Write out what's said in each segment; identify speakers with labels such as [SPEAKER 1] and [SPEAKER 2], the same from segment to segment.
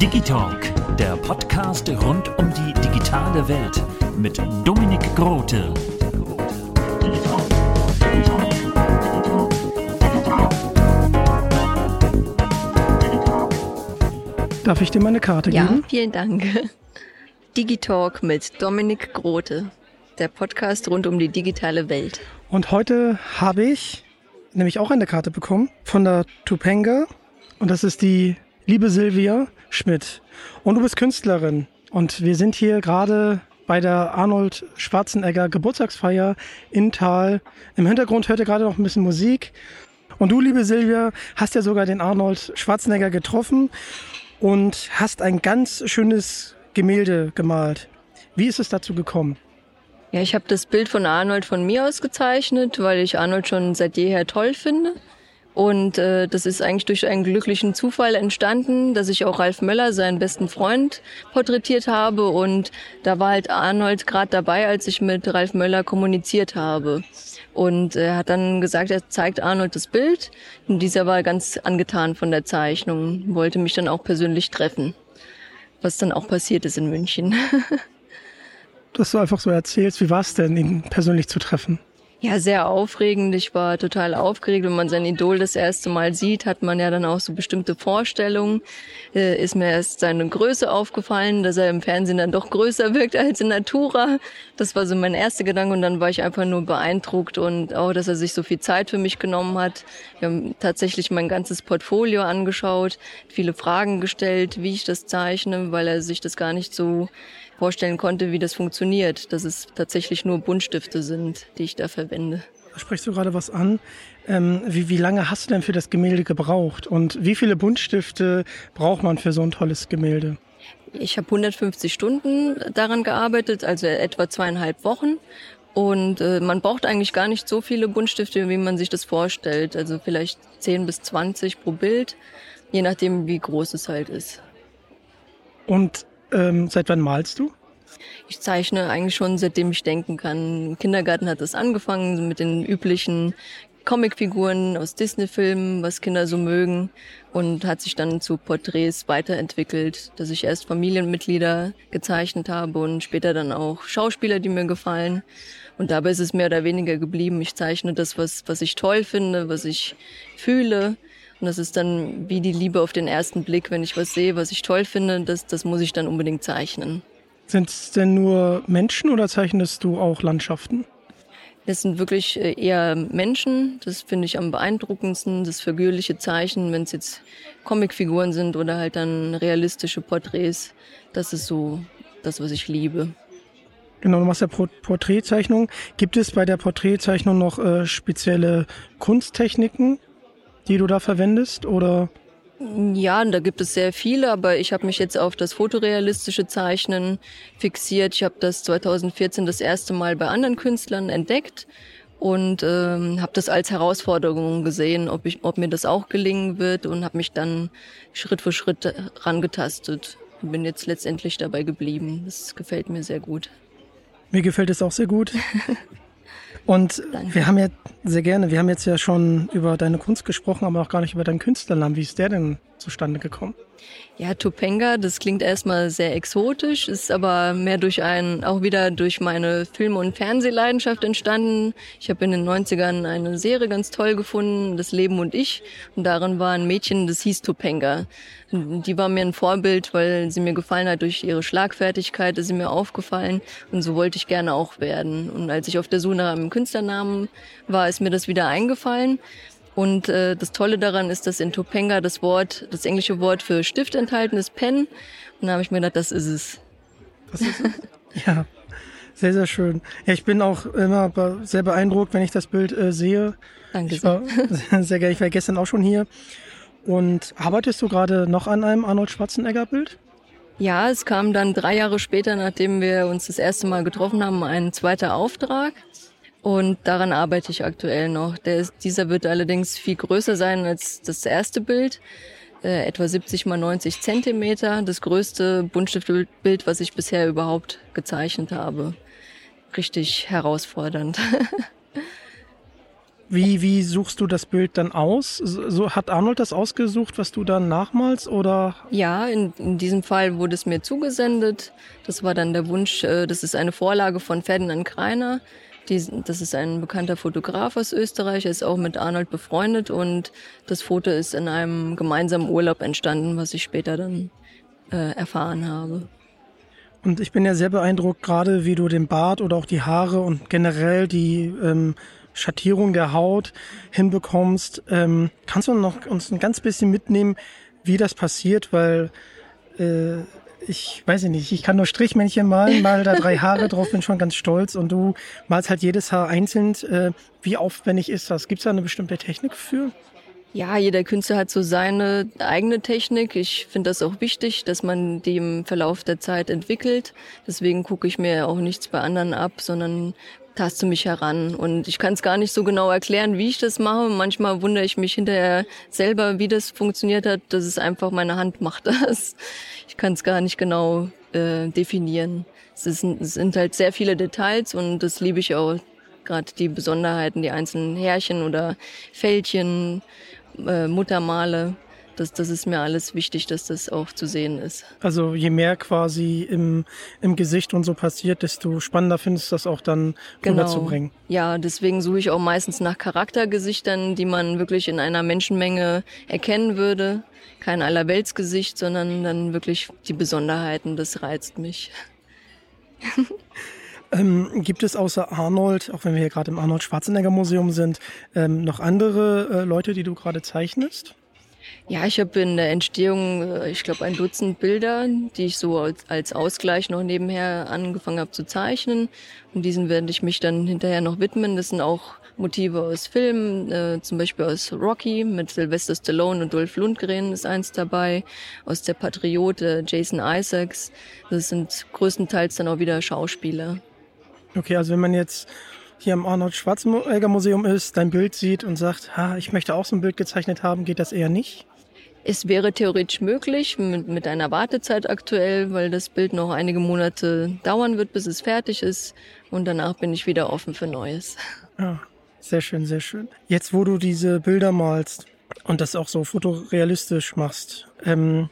[SPEAKER 1] Digitalk, der Podcast rund um die digitale Welt mit Dominik Grote.
[SPEAKER 2] Darf ich dir mal eine Karte
[SPEAKER 3] Ja,
[SPEAKER 2] geben?
[SPEAKER 3] vielen Dank. Digitalk mit Dominik Grote, der Podcast rund um die digitale Welt.
[SPEAKER 2] Und heute habe ich nämlich auch eine Karte bekommen von der Tupanga. Und das ist die liebe Silvia Schmidt. Und du bist Künstlerin. Und wir sind hier gerade bei der Arnold Schwarzenegger Geburtstagsfeier in Tal. Im Hintergrund hört ihr gerade noch ein bisschen Musik. Und du, liebe Silvia, hast ja sogar den Arnold Schwarzenegger getroffen und hast ein ganz schönes Gemälde gemalt. Wie ist es dazu gekommen?
[SPEAKER 3] Ja, ich habe das Bild von Arnold von mir aus gezeichnet, weil ich Arnold schon seit jeher toll finde. Und äh, das ist eigentlich durch einen glücklichen Zufall entstanden, dass ich auch Ralf Möller, seinen besten Freund, porträtiert habe. Und da war halt Arnold gerade dabei, als ich mit Ralf Möller kommuniziert habe. Und er hat dann gesagt, er zeigt Arnold das Bild. Und dieser war ganz angetan von der Zeichnung, wollte mich dann auch persönlich treffen. Was dann auch passiert ist in München.
[SPEAKER 2] Dass du einfach so erzählst, wie war es denn, ihn persönlich zu treffen?
[SPEAKER 3] Ja, sehr aufregend. Ich war total aufgeregt. Wenn man sein Idol das erste Mal sieht, hat man ja dann auch so bestimmte Vorstellungen. Äh, ist mir erst seine Größe aufgefallen, dass er im Fernsehen dann doch größer wirkt als in Natura. Das war so mein erster Gedanke und dann war ich einfach nur beeindruckt und auch, dass er sich so viel Zeit für mich genommen hat. Wir haben tatsächlich mein ganzes Portfolio angeschaut, viele Fragen gestellt, wie ich das zeichne, weil er sich das gar nicht so vorstellen konnte, wie das funktioniert, dass es tatsächlich nur Buntstifte sind, die ich da verwende.
[SPEAKER 2] Da sprichst du gerade was an. Ähm, wie, wie lange hast du denn für das Gemälde gebraucht? Und wie viele Buntstifte braucht man für so ein tolles Gemälde?
[SPEAKER 3] Ich habe 150 Stunden daran gearbeitet, also etwa zweieinhalb Wochen. Und äh, man braucht eigentlich gar nicht so viele Buntstifte, wie man sich das vorstellt. Also vielleicht 10 bis 20 pro Bild, je nachdem, wie groß es halt ist.
[SPEAKER 2] Und ähm, seit wann malst du?
[SPEAKER 3] Ich zeichne eigentlich schon seitdem ich denken kann. Im Kindergarten hat es angefangen mit den üblichen Comicfiguren aus Disney-Filmen, was Kinder so mögen und hat sich dann zu Porträts weiterentwickelt, dass ich erst Familienmitglieder gezeichnet habe und später dann auch Schauspieler, die mir gefallen. Und dabei ist es mehr oder weniger geblieben. Ich zeichne das, was, was ich toll finde, was ich fühle. Und das ist dann wie die Liebe auf den ersten Blick. Wenn ich was sehe, was ich toll finde, das, das muss ich dann unbedingt zeichnen.
[SPEAKER 2] Sind es denn nur Menschen oder zeichnest du auch Landschaften?
[SPEAKER 3] Das sind wirklich äh, eher Menschen. Das finde ich am beeindruckendsten. Das figürliche Zeichen, wenn es jetzt Comicfiguren sind oder halt dann realistische Porträts. Das ist so das, was ich liebe.
[SPEAKER 2] Genau, du machst ja Porträtzeichnung. Gibt es bei der Porträtzeichnung noch äh, spezielle Kunsttechniken, die du da verwendest? Oder?
[SPEAKER 3] Ja, da gibt es sehr viele, aber ich habe mich jetzt auf das fotorealistische Zeichnen fixiert. Ich habe das 2014 das erste Mal bei anderen Künstlern entdeckt und ähm, habe das als Herausforderung gesehen, ob, ich, ob mir das auch gelingen wird und habe mich dann Schritt für Schritt rangetastet und bin jetzt letztendlich dabei geblieben. Das gefällt mir sehr gut.
[SPEAKER 2] Mir gefällt es auch sehr gut. Und
[SPEAKER 3] Danke.
[SPEAKER 2] wir haben ja sehr gerne, wir haben jetzt ja schon über deine Kunst gesprochen, aber auch gar nicht über deinen Künstlernamen. Wie ist der denn zustande gekommen?
[SPEAKER 3] Ja, Topanga, das klingt erstmal sehr exotisch, ist aber mehr durch ein, auch wieder durch meine Film- und Fernsehleidenschaft entstanden. Ich habe in den 90ern eine Serie ganz toll gefunden, Das Leben und ich. Und darin war ein Mädchen, das hieß Topanga. Die war mir ein Vorbild, weil sie mir gefallen hat durch ihre Schlagfertigkeit, ist sie mir aufgefallen. Und so wollte ich gerne auch werden. Und als ich auf der Suche nach einem Künstlernamen war, ist mir das wieder eingefallen. Und äh, das Tolle daran ist, dass in Topanga das Wort, das englische Wort für Stift enthalten ist, Pen. Und da habe ich mir gedacht, das ist es.
[SPEAKER 2] Das ist es? ja, sehr, sehr schön. Ja, ich bin auch immer sehr beeindruckt, wenn ich das Bild äh, sehe.
[SPEAKER 3] Danke
[SPEAKER 2] ich war sehr gerne. Ich war gestern auch schon hier. Und arbeitest du gerade noch an einem Arnold Schwarzenegger-Bild?
[SPEAKER 3] Ja, es kam dann drei Jahre später, nachdem wir uns das erste Mal getroffen haben, ein zweiter Auftrag. Und daran arbeite ich aktuell noch. Der ist, dieser wird allerdings viel größer sein als das erste Bild. Äh, etwa 70 mal 90 Zentimeter. Das größte Buntstiftbild, was ich bisher überhaupt gezeichnet habe. Richtig herausfordernd.
[SPEAKER 2] Wie, wie suchst du das Bild dann aus? So, hat Arnold das ausgesucht, was du dann nachmalst oder?
[SPEAKER 3] Ja, in, in diesem Fall wurde es mir zugesendet. Das war dann der Wunsch, äh, das ist eine Vorlage von Ferdinand Kreiner. Die, das ist ein bekannter Fotograf aus Österreich, er ist auch mit Arnold befreundet und das Foto ist in einem gemeinsamen Urlaub entstanden, was ich später dann äh, erfahren habe.
[SPEAKER 2] Und ich bin ja sehr beeindruckt, gerade wie du den Bart oder auch die Haare und generell die ähm, Schattierung der Haut hinbekommst. Ähm, kannst du noch uns ein ganz bisschen mitnehmen, wie das passiert? Weil äh, ich weiß nicht, ich kann nur Strichmännchen malen, mal da drei Haare drauf, bin schon ganz stolz und du malst halt jedes Haar einzeln. Äh, wie aufwendig ist das? Gibt es da eine bestimmte Technik für?
[SPEAKER 3] Ja, jeder Künstler hat so seine eigene Technik. Ich finde das auch wichtig, dass man die im Verlauf der Zeit entwickelt. Deswegen gucke ich mir auch nichts bei anderen ab, sondern taste mich heran. Und ich kann es gar nicht so genau erklären, wie ich das mache. Manchmal wundere ich mich hinterher selber, wie das funktioniert hat. Das ist einfach meine Hand macht das. Ich kann es gar nicht genau äh, definieren. Es, ist, es sind halt sehr viele Details und das liebe ich auch. Gerade die Besonderheiten, die einzelnen Härchen oder Fältchen, äh, Muttermale das, das ist mir alles wichtig, dass das auch zu sehen ist.
[SPEAKER 2] Also je mehr quasi im, im Gesicht und so passiert, desto spannender findest du das auch dann genau. rüberzubringen.
[SPEAKER 3] Ja, deswegen suche ich auch meistens nach Charaktergesichtern, die man wirklich in einer Menschenmenge erkennen würde. Kein Allerweltsgesicht, sondern dann wirklich die Besonderheiten. Das reizt mich.
[SPEAKER 2] Ähm, gibt es außer Arnold, auch wenn wir hier gerade im Arnold Schwarzenegger Museum sind, ähm, noch andere äh, Leute, die du gerade zeichnest?
[SPEAKER 3] Ja, ich habe in der Entstehung, äh, ich glaube, ein Dutzend Bilder, die ich so als, als Ausgleich noch nebenher angefangen habe zu zeichnen. Und diesen werde ich mich dann hinterher noch widmen. Das sind auch Motive aus Filmen, äh, zum Beispiel aus Rocky mit Sylvester Stallone und Dolph Lundgren ist eins dabei, aus der Patriote Jason Isaacs. Das sind größtenteils dann auch wieder Schauspieler.
[SPEAKER 2] Okay, also wenn man jetzt hier im Arnold Schwarzenegger Museum ist, dein Bild sieht und sagt, ha, ich möchte auch so ein Bild gezeichnet haben, geht das eher nicht?
[SPEAKER 3] Es wäre theoretisch möglich mit, mit einer Wartezeit aktuell, weil das Bild noch einige Monate dauern wird, bis es fertig ist. Und danach bin ich wieder offen für Neues.
[SPEAKER 2] Ja, sehr schön, sehr schön. Jetzt, wo du diese Bilder malst und das auch so fotorealistisch machst, ähm,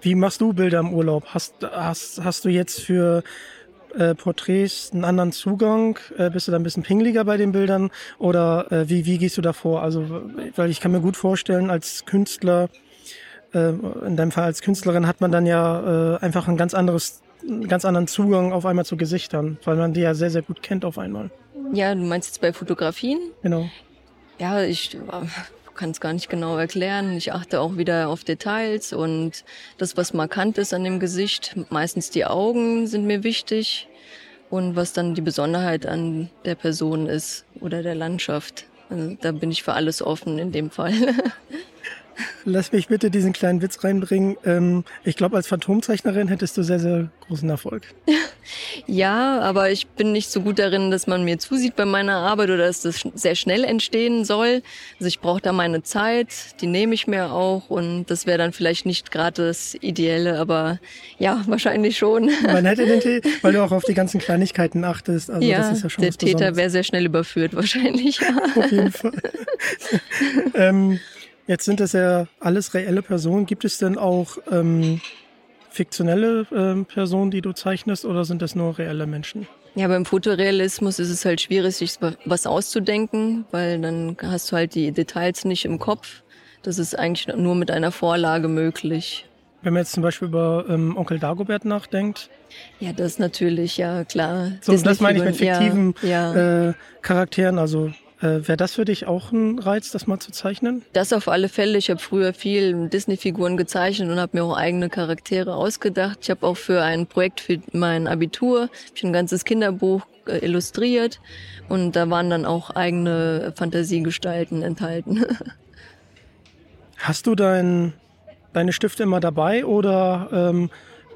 [SPEAKER 2] wie machst du Bilder im Urlaub? Hast, hast, hast du jetzt für äh, Porträts einen anderen Zugang? Äh, bist du da ein bisschen pingeliger bei den Bildern? Oder äh, wie, wie gehst du da vor? Also, weil ich kann mir gut vorstellen, als Künstler, äh, in deinem Fall als Künstlerin, hat man dann ja äh, einfach ein ganz anderes, einen ganz anderen Zugang auf einmal zu Gesichtern, weil man die ja sehr, sehr gut kennt auf einmal.
[SPEAKER 3] Ja, du meinst jetzt bei Fotografien?
[SPEAKER 2] Genau.
[SPEAKER 3] Ja, ich kann es gar nicht genau erklären. Ich achte auch wieder auf Details und das, was markant ist an dem Gesicht, meistens die Augen sind mir wichtig und was dann die Besonderheit an der Person ist oder der Landschaft. Also da bin ich für alles offen in dem Fall.
[SPEAKER 2] Lass mich bitte diesen kleinen Witz reinbringen. Ähm, ich glaube, als Phantomzeichnerin hättest du sehr, sehr großen Erfolg.
[SPEAKER 3] Ja, aber ich bin nicht so gut darin, dass man mir zusieht bei meiner Arbeit oder dass das sehr schnell entstehen soll. Also ich brauche da meine Zeit, die nehme ich mir auch und das wäre dann vielleicht nicht gerade das Ideelle, aber ja, wahrscheinlich schon.
[SPEAKER 2] Man hätte den Tee, weil du auch auf die ganzen Kleinigkeiten achtest.
[SPEAKER 3] Also ja, das ist ja schon der Täter wäre sehr schnell überführt wahrscheinlich.
[SPEAKER 2] auf jeden Fall. ähm, Jetzt sind das ja alles reelle Personen. Gibt es denn auch ähm, fiktionelle ähm, Personen, die du zeichnest, oder sind das nur reelle Menschen?
[SPEAKER 3] Ja, beim Fotorealismus ist es halt schwierig, sich was auszudenken, weil dann hast du halt die Details nicht im Kopf. Das ist eigentlich nur mit einer Vorlage möglich.
[SPEAKER 2] Wenn man jetzt zum Beispiel über ähm, Onkel Dagobert nachdenkt.
[SPEAKER 3] Ja, das natürlich, ja klar.
[SPEAKER 2] So, das meine ich mit fiktiven ja, ja. Äh, Charakteren, also äh, Wäre das für dich auch ein Reiz, das mal zu zeichnen?
[SPEAKER 3] Das auf alle Fälle. Ich habe früher viel Disney-Figuren gezeichnet und habe mir auch eigene Charaktere ausgedacht. Ich habe auch für ein Projekt für mein Abitur ein ganzes Kinderbuch äh, illustriert und da waren dann auch eigene Fantasiegestalten enthalten.
[SPEAKER 2] Hast du dein, deine Stifte immer dabei oder ähm,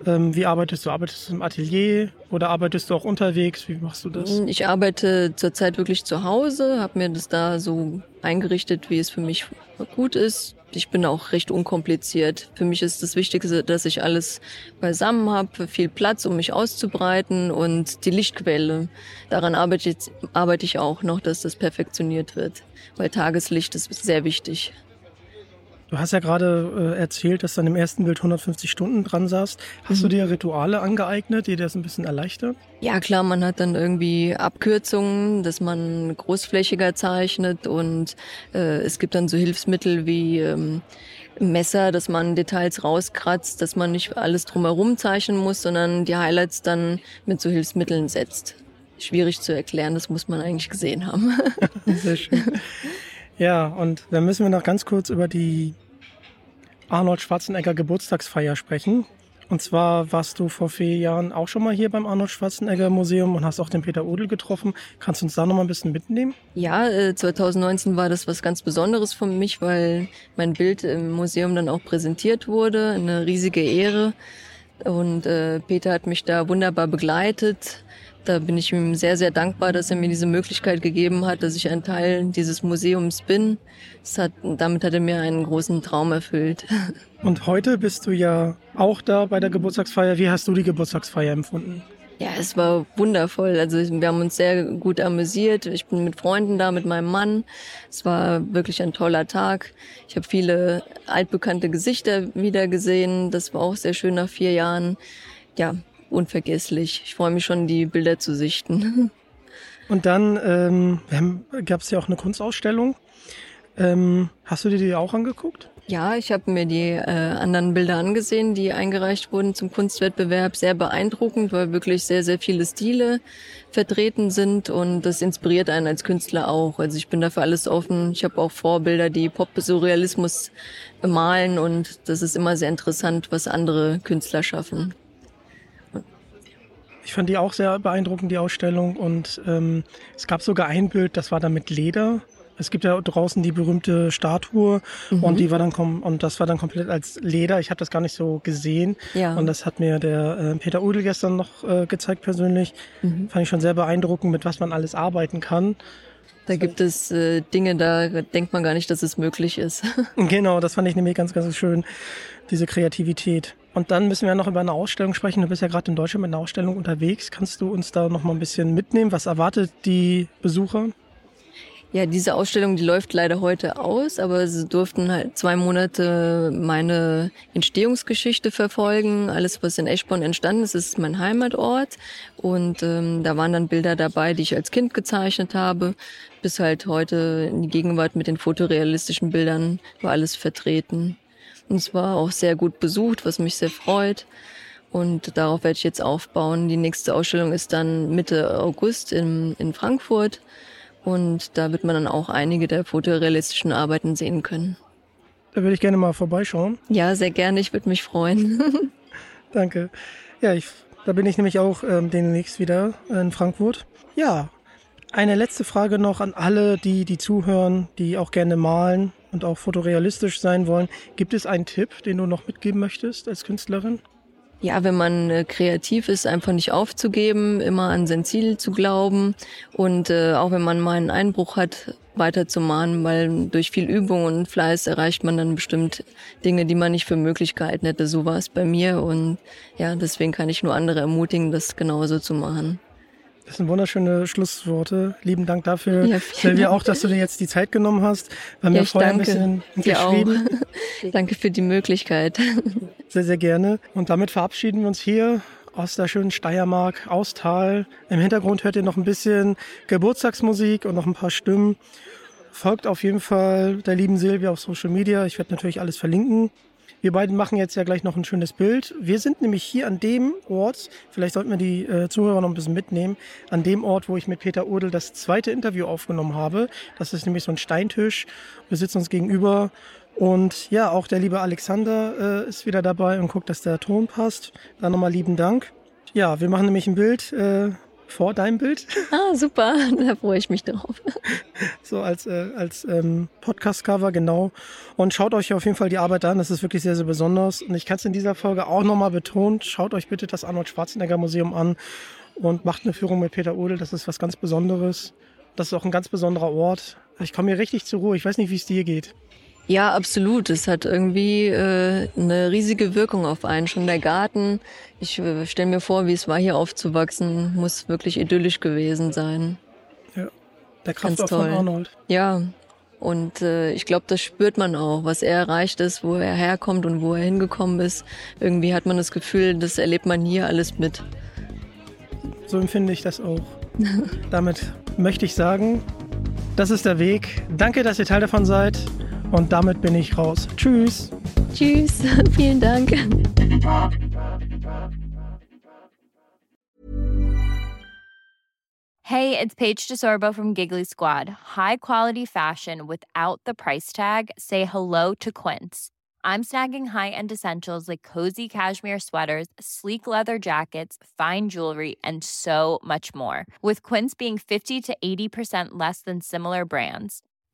[SPEAKER 2] ähm, wie arbeitest du? Arbeitest du im Atelier oder arbeitest du auch unterwegs? Wie machst du das?
[SPEAKER 3] Ich arbeite zurzeit wirklich zu Hause, habe mir das da so eingerichtet, wie es für mich gut ist. Ich bin auch recht unkompliziert. Für mich ist das Wichtigste, dass ich alles beisammen habe, viel Platz, um mich auszubreiten und die Lichtquelle. Daran arbeite ich, arbeite ich auch noch, dass das perfektioniert wird, weil Tageslicht ist sehr wichtig.
[SPEAKER 2] Du hast ja gerade äh, erzählt, dass du an dem ersten Bild 150 Stunden dran saßt. Hast mhm. du dir Rituale angeeignet, die das ein bisschen erleichtern?
[SPEAKER 3] Ja, klar, man hat dann irgendwie Abkürzungen, dass man großflächiger zeichnet und äh, es gibt dann so Hilfsmittel wie ähm, Messer, dass man Details rauskratzt, dass man nicht alles drumherum zeichnen muss, sondern die Highlights dann mit so Hilfsmitteln setzt. Schwierig zu erklären, das muss man eigentlich gesehen haben.
[SPEAKER 2] Sehr schön. Ja, und dann müssen wir noch ganz kurz über die Arnold Schwarzenegger Geburtstagsfeier sprechen. Und zwar warst du vor vier Jahren auch schon mal hier beim Arnold Schwarzenegger Museum und hast auch den Peter Odel getroffen. Kannst du uns da noch mal ein bisschen mitnehmen?
[SPEAKER 3] Ja, 2019 äh, war das was ganz Besonderes für mich, weil mein Bild im Museum dann auch präsentiert wurde. Eine riesige Ehre. Und äh, Peter hat mich da wunderbar begleitet da bin ich ihm sehr, sehr dankbar, dass er mir diese Möglichkeit gegeben hat, dass ich ein Teil dieses Museums bin. Hat, damit hat er mir einen großen Traum erfüllt.
[SPEAKER 2] Und heute bist du ja auch da bei der Geburtstagsfeier. Wie hast du die Geburtstagsfeier empfunden?
[SPEAKER 3] Ja, es war wundervoll. Also wir haben uns sehr gut amüsiert. Ich bin mit Freunden da, mit meinem Mann. Es war wirklich ein toller Tag. Ich habe viele altbekannte Gesichter wiedergesehen. Das war auch sehr schön nach vier Jahren. Ja, unvergesslich. Ich freue mich schon, die Bilder zu sichten.
[SPEAKER 2] Und dann ähm, gab es ja auch eine Kunstausstellung. Ähm, hast du dir die auch angeguckt?
[SPEAKER 3] Ja, ich habe mir die äh, anderen Bilder angesehen, die eingereicht wurden zum Kunstwettbewerb. Sehr beeindruckend, weil wirklich sehr, sehr viele Stile vertreten sind und das inspiriert einen als Künstler auch. Also ich bin dafür alles offen. Ich habe auch Vorbilder, die Pop-Surrealismus malen und das ist immer sehr interessant, was andere Künstler schaffen.
[SPEAKER 2] Ich fand die auch sehr beeindruckend, die Ausstellung. Und ähm, es gab sogar ein Bild, das war dann mit Leder. Es gibt ja draußen die berühmte Statue mhm. und die war dann kom und das war dann komplett als Leder. Ich habe das gar nicht so gesehen ja. und das hat mir der äh, Peter Udel gestern noch äh, gezeigt persönlich. Mhm. Fand ich schon sehr beeindruckend, mit was man alles arbeiten kann.
[SPEAKER 3] Da gibt es äh, Dinge, da denkt man gar nicht, dass es möglich ist.
[SPEAKER 2] genau, das fand ich nämlich ganz, ganz schön, diese Kreativität. Und dann müssen wir noch über eine Ausstellung sprechen. Du bist ja gerade in Deutschland mit einer Ausstellung unterwegs. Kannst du uns da noch mal ein bisschen mitnehmen? Was erwartet die Besucher?
[SPEAKER 3] Ja, diese Ausstellung, die läuft leider heute aus, aber sie durften halt zwei Monate meine Entstehungsgeschichte verfolgen. Alles, was in Eschborn entstanden ist, ist mein Heimatort. Und ähm, da waren dann Bilder dabei, die ich als Kind gezeichnet habe. Bis halt heute in die Gegenwart mit den fotorealistischen Bildern war alles vertreten. Und es war auch sehr gut besucht, was mich sehr freut. Und darauf werde ich jetzt aufbauen. Die nächste Ausstellung ist dann Mitte August in, in Frankfurt. Und da wird man dann auch einige der fotorealistischen Arbeiten sehen können.
[SPEAKER 2] Da würde ich gerne mal vorbeischauen.
[SPEAKER 3] Ja, sehr gerne. Ich würde mich freuen.
[SPEAKER 2] Danke. Ja, ich, da bin ich nämlich auch ähm, demnächst wieder in Frankfurt. Ja, eine letzte Frage noch an alle, die, die zuhören, die auch gerne malen und auch fotorealistisch sein wollen. Gibt es einen Tipp, den du noch mitgeben möchtest als Künstlerin?
[SPEAKER 3] Ja, wenn man äh, kreativ ist, einfach nicht aufzugeben, immer an sein Ziel zu glauben und äh, auch wenn man mal einen Einbruch hat, weiterzumahnen, weil durch viel Übung und Fleiß erreicht man dann bestimmt Dinge, die man nicht für möglich gehalten hätte. So war es bei mir und ja, deswegen kann ich nur andere ermutigen, das genauso zu machen.
[SPEAKER 2] Das sind wunderschöne Schlussworte. Lieben Dank dafür, ja, Silvia, auch, dass du dir jetzt die Zeit genommen hast. Wir haben ja, ja vorher danke. ein bisschen geschrieben.
[SPEAKER 3] danke für die Möglichkeit.
[SPEAKER 2] Sehr, sehr gerne. Und damit verabschieden wir uns hier aus der schönen Steiermark, aus Tal. Im Hintergrund hört ihr noch ein bisschen Geburtstagsmusik und noch ein paar Stimmen. Folgt auf jeden Fall der lieben Silvia auf Social Media. Ich werde natürlich alles verlinken. Wir beiden machen jetzt ja gleich noch ein schönes Bild. Wir sind nämlich hier an dem Ort, vielleicht sollten wir die äh, Zuhörer noch ein bisschen mitnehmen, an dem Ort, wo ich mit Peter Urdel das zweite Interview aufgenommen habe. Das ist nämlich so ein Steintisch. Wir sitzen uns gegenüber und ja, auch der liebe Alexander äh, ist wieder dabei und guckt, dass der Ton passt. Dann nochmal lieben Dank. Ja, wir machen nämlich ein Bild äh, vor deinem Bild.
[SPEAKER 3] Ah, super, da freue ich mich drauf.
[SPEAKER 2] So als, äh, als ähm, Podcast-Cover, genau. Und schaut euch auf jeden Fall die Arbeit an, das ist wirklich sehr, sehr besonders. Und ich kann es in dieser Folge auch nochmal betonen, schaut euch bitte das Arnold Schwarzenegger Museum an und macht eine Führung mit Peter Odel, das ist was ganz Besonderes. Das ist auch ein ganz besonderer Ort. Ich komme hier richtig zur Ruhe, ich weiß nicht, wie es dir geht.
[SPEAKER 3] Ja, absolut. Es hat irgendwie äh, eine riesige Wirkung auf einen. Schon der Garten. Ich äh, stelle mir vor, wie es war, hier aufzuwachsen. Muss wirklich idyllisch gewesen sein.
[SPEAKER 2] Ja, der Kraftort von Arnold.
[SPEAKER 3] Ja, und äh, ich glaube, das spürt man auch, was er erreicht ist, wo er herkommt und wo er hingekommen ist. Irgendwie hat man das Gefühl, das erlebt man hier alles mit.
[SPEAKER 2] So empfinde ich das auch. Damit möchte ich sagen, das ist der Weg. Danke, dass ihr Teil davon seid. Und damit bin ich raus. Tschüss.
[SPEAKER 3] Tschüss. Vielen Dank.
[SPEAKER 4] Hey, it's Paige DeSorbo from Giggly Squad. High quality fashion without the price tag. Say hello to Quince. I'm snagging high-end essentials like cozy cashmere sweaters, sleek leather jackets, fine jewelry, and so much more. With Quince being 50 to 80% less than similar brands